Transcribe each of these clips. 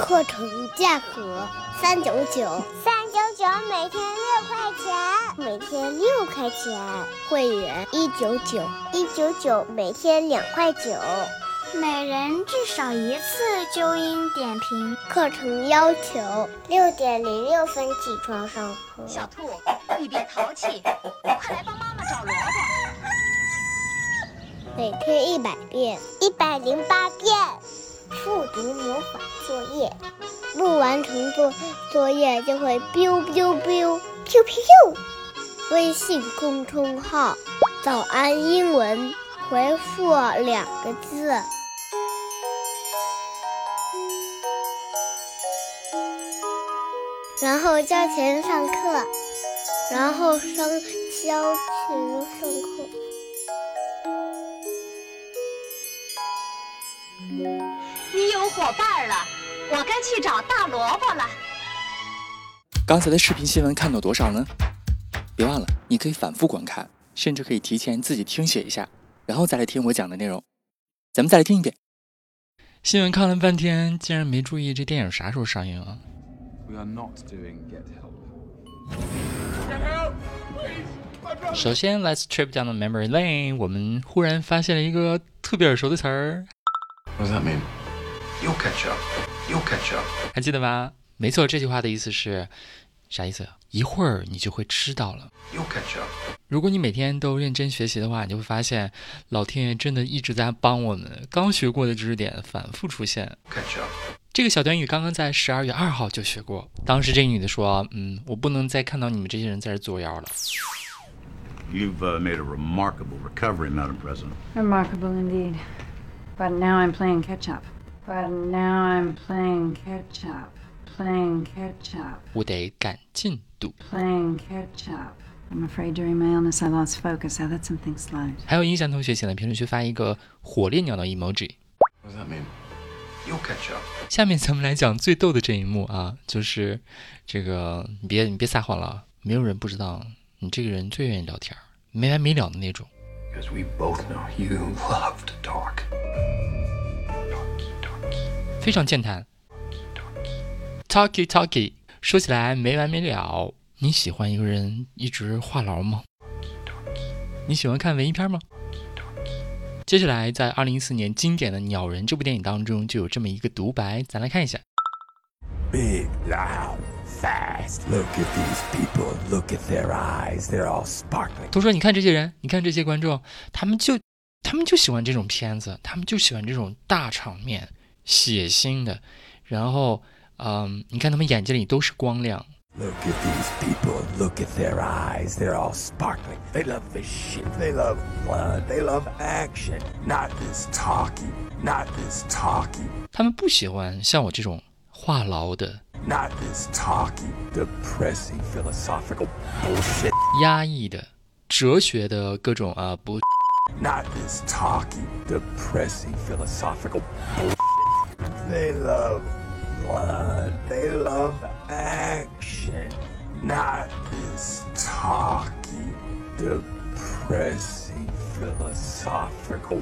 课程价格三九九，三九九每天六块钱，每天六块钱。会员一九九，一九九每天两块九，每人至少一次纠音点评。课程要求六点零六分起床上课。小兔，你别淘气，快来帮妈妈找萝卜。每天一百遍，一百零八遍。复读魔法作业，不完成作作业就会 biu biu biu biu biu。微信公众号“早安英文”，回复两个字，然后交钱上课，然后上交钱上课。伙伴了，我该去找大萝卜了。刚才的视频新闻看到多少呢？别忘了，你可以反复观看，甚至可以提前自己听写一下，然后再来听我讲的内容。咱们再来听一遍。新闻看了半天，竟然没注意这电影啥时候上映啊？We are not doing get help. 首先，Let's trip down the memory lane。我们忽然发现了一个特别耳熟的词儿。What does that mean? You'll catch up. You'll catch up. 还记得吗？没错，这句话的意思是啥意思？一会儿你就会知道了。You'll catch up. 如果你每天都认真学习的话，你就会发现老天爷真的一直在帮我们。刚学过的知识点反复出现。Catch up. 这个小短语刚刚在十二月二号就学过。当时这个女的说：“嗯，我不能再看到你们这些人在这作妖了。” You've made a remarkable recovery, Madam President. Remarkable indeed. But now I'm playing catch up. But now I'm playing catch up. Playing catch up. 我得赶进度。Playing catch up. I'm afraid during my illness I lost focus. I let some things slide. 还有印象同学，请在评论区发一个火烈鸟的 emoji。What does that mean? You'll catch up. 下面咱们来讲最逗的这一幕啊，就是这个，你别你别撒谎了，没有人不知道你这个人最愿意聊天，没完没了的那种。Because we both know you love to talk. 非常健谈，talky talky，说起来没完没了。你喜欢一个人一直话痨吗？你喜欢看文艺片吗？接下来，在二零一四年经典的《鸟人》这部电影当中，就有这么一个独白，咱来看一下。Big, loud, fast. Look at these people. Look at their eyes. They're all sparkling. 都说你看这些人，你看这些观众，他们就，他们就喜欢这种片子，他们就喜欢这种大场面。血腥的，然后，嗯，你看他们眼睛里都是光亮。Look at these people. Look at their eyes. They're all sparkling. They love this shit. They love blood. They love action. Not this talking. Not this talking. 他们不喜欢像我这种话痨的。Not this talking. depressing, philosophical bullshit. 压抑的、哲学的各种啊不。Not this talking. depressing, philosophical bullshit. They love blood. They love action. Not this talky, depressing, philosophical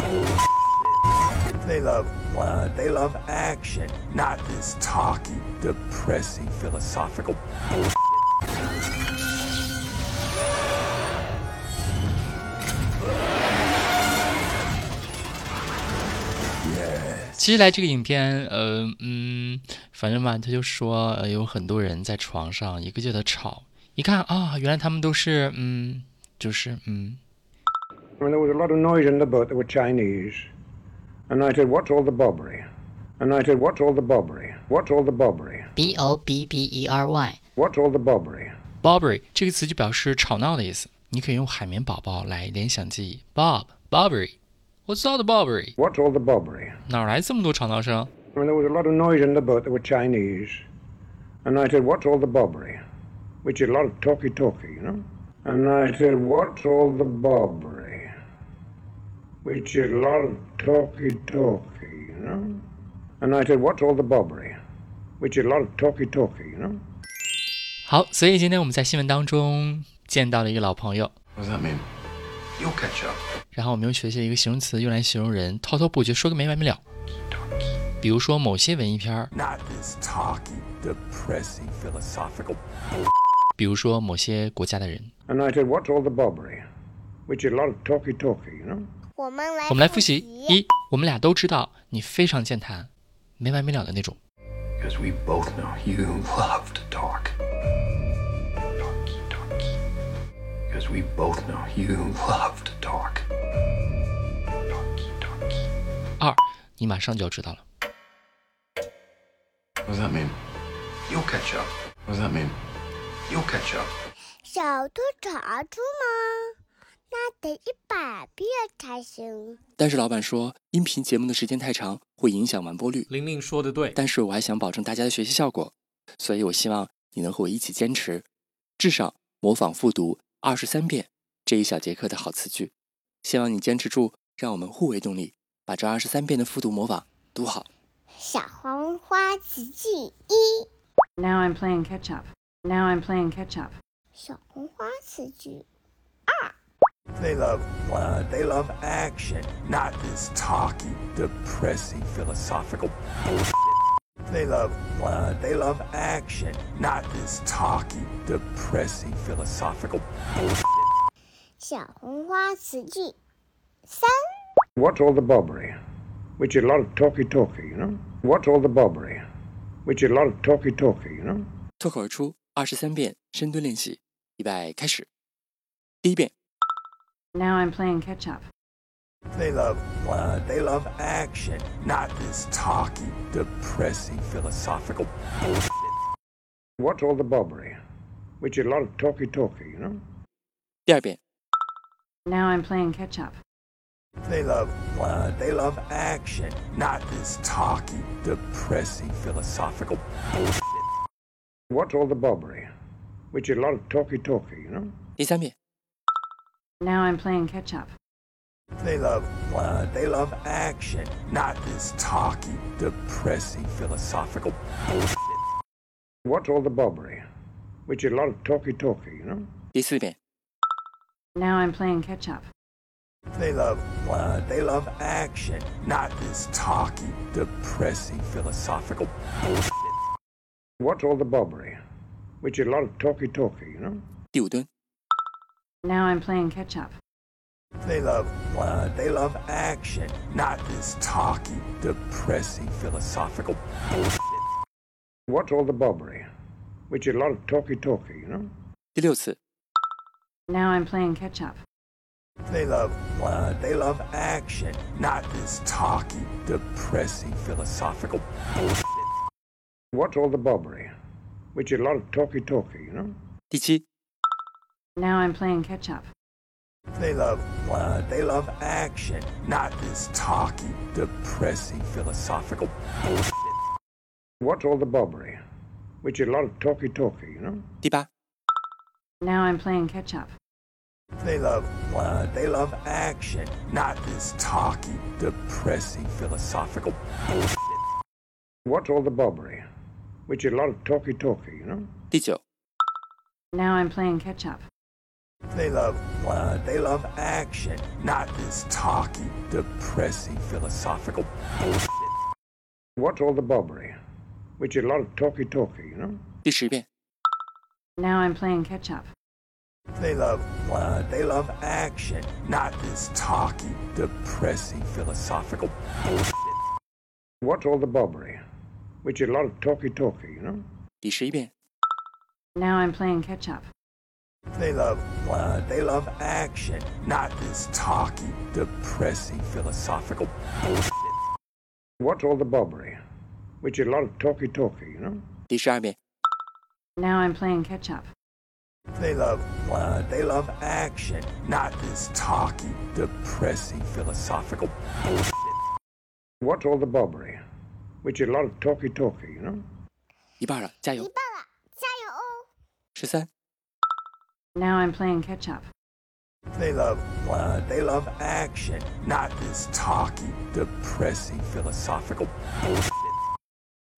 bullshit. They love blood. They love action. Not this talky, depressing, philosophical bullshit. 其实来这个影片，呃，嗯，反正嘛，他就说有很多人在床上一个劲的吵，一看啊，原来他们都是嗯，就是嗯。I mean, there was a lot of noise in the boat. They were Chinese. And I said, What's all the bobbery? And I said, What's all the bobbery? What's all the bobbery? B O B B E R Y。What's all the bobbery? Bobbery 这个词就表示吵闹的意思，你可以用海绵宝宝来联想记忆。Bob Bobbery。What's all the bobbery? What's all the bobbery? 哪来这么多吵闹声？ I mean, there was a lot of noise in the boat. They were Chinese. And I said, What's all the bobbery? Which is a lot of talky talky, you know? And I said, What's all the bobbery? Which is a lot of talky talky, you know? And I said, What's all the bobbery? Which is a lot of talky talky, you know? 好，所以今天我们在新闻当中见到了一个老朋友， What does that mean? You'll catch up. 然后我们又学习了一个形容词，用来形容人滔滔不绝，说个没完没了。比如说某些文艺片儿，Not this talky, depressing, philosophical 比如说某些国家的人。And I said, What's all the bobbery? Which is a lot of talky talky, you know? 我们来我们来复习：一，我们俩都知道你非常健谈，没完没了的那种。Because we both know you love to Because we both know you love to talk. Talky, talky. 二，你马上就要知道了。What does that mean? You'll catch up. What does that mean? You'll catch up. 小兔查出吗？那得一百遍才行。但是老板说，音频节目的时间太长，会影响完播率。玲玲说的对，但是我还想保证大家的学习效果，所以我希望你能和我一起坚持，至少模仿复读二十三遍这一小节课的好词句。希望你坚持住，让我们互为动力，把这二十三遍的复读模仿读好。小黄花词句一，Now I'm playing catch up. Now I'm playing catch up. 小红花词句二 They love blood. They love action. Not this talky, depressing, philosophical bullshit. They love blood. They love action. Not this talky, depressing, philosophical bullshit. 小红花词句三， What's all the bobbery? Which is a lot of talky talky, you know? What's all the bobbery? Which is a lot of talky talky, you know? 脱口而出二十三遍深蹲练习，预备开始。第一遍， Now I'm playing catch up. They love blood. They love action. Not this talky, depressing, philosophical bullshit. What's all the bobbery? Which is a lot of talky talky, you know? 第二遍， Now I'm playing catch up. They love blood. They love action. Not this talky, depressing, philosophical bullshit. What's all the bobbery? Which is a lot of talky talky, you know? 第三遍， Now I'm playing catch up. They love blood. They love action, not this talky, depressing, philosophical bullshit. What's all the bobbery? Which is a lot of talky-talky, you know? 예술에 Now I'm playing catch up. They love blood. They love action, not this talky, depressing, philosophical bullshit. What's all the bobbery? Which is a lot of talky-talky, you know? 띄우든 Now I'm playing catch up. They love blood. They love action. Not this talky, depressing, philosophical bullshit. What's all the bobbery? Which is a lot of talky talky, you know? 第六次， Now I'm playing catch up. They love blood. They love action. Not this talky, depressing, philosophical bullshit. What's all the bobbery? Which is a lot of talky talky, you know? 第七， Now I'm playing catch up. They love blood. They love action. Not this talky, depressing, philosophical bullshit. What's all the bobbery? Which is a lot of talky talky, you know? 第八， Now I'm playing catch up. They love blood. They love action. Not this talky, depressing, philosophical bullshit. What's all the bobbery? Which is a lot of talky talky, you know? 第九， Now I'm playing catch up. They love blood. They love action. Not this talky, depressing, philosophical bullshit. What's all the bobbery? Which is a lot of talky talky, you know? 第十遍， Now I'm playing catch up. They love blood. They love action. Not this talky, depressing, philosophical bullshit. What's all the bobbery? Which is a lot of talky talky, you know? 第十一遍， Now I'm playing catch up. They love blood. They love action, not this talky, depressing, philosophical bullshit. What's all the bobbery? Which is a lot of talky talky, you know? 第十二遍， Now I'm playing catch up. They love blood. They love action, not this talky, depressing, philosophical bullshit. What's all the bobbery? Which is a lot of talky talky, you know? 一半了，加油！一半了，加油哦！十三、 Now I'm playing catch up. They love blood. They love action, not this talky, depressing, philosophical bullshit.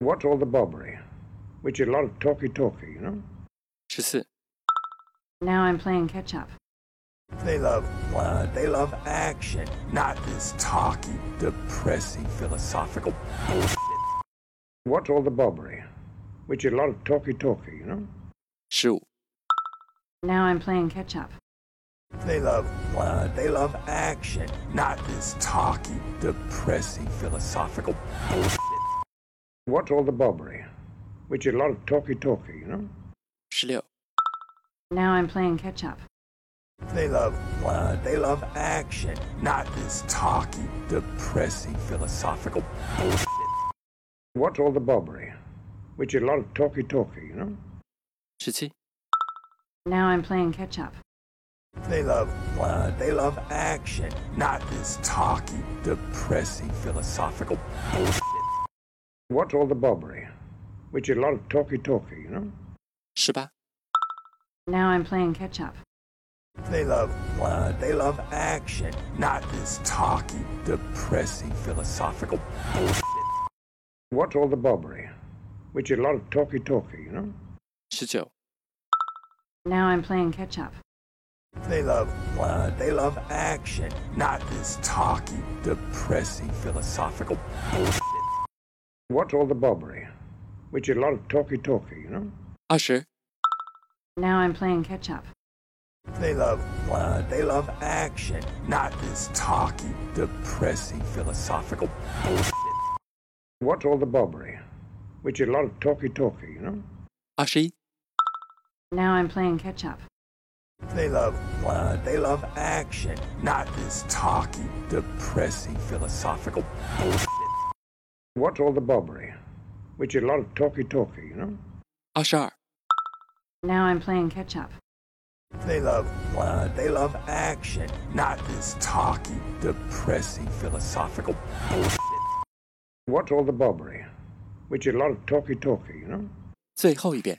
What's all the bobbery? Which is a lot of talky talky, you know? 十四、 Now I'm playing catch up. They love blood. They love action, not this talky, depressing, philosophical bullshit. What's all the bobbery? Which is a lot of talky talky, you know? 十五、 now I'm playing catch up. They love blood. They love action, not this talky, depressing, philosophical bullshit. What's all the bobbery? Which is a lot of talky talky, you know? Schlio. Now I'm playing catch up. They love blood. They love action, not this talky, depressing, philosophical bullshit. What's all the bobbery? Which is a lot of talky talky, you know? Shitty. Now I'm playing catch up. They love blood. They love action, not this talky, depressing, philosophical bullshit. What's all the bobbery? Which is a lot of talky talky, you know? 是吧? Now I'm playing catch up. They love blood. They love action, not this talky, depressing, philosophical bullshit. What's all the bobbery? Which is a lot of talky talky, you know? 19. Now I'm playing catch up. They love blood. They love action, not this talky, depressing, philosophical bullshit. What's all the bobbery? Which is a lot of talky talky, you know? Usher. Now I'm playing catch up. They love blood. They love action, not this talky, depressing, philosophical bullshit. What's all the bobbery? Which is a lot of talky talky, you know? Ashi. Now I'm playing catch up. They love blood. They love action, not this talky, depressing, philosophical bullshit. What's all the bobbery? Which is a lot of talky talky, you know? 二十二、 Now I'm playing catch up. They love blood. They love action, not this talky, depressing, philosophical bullshit. What's all the bobbery? Which is a lot of talky talky, you know? 最后一遍。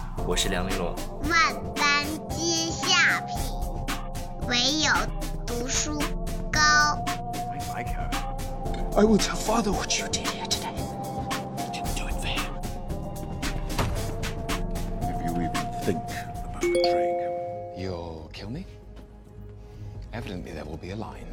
我是梁丽罗。万般皆下品，唯有读书高。 I like her. I will tell father what you did here today. You didn't do it fair. If you even think about betraying him. You'll kill me? Evidently, there will be a line.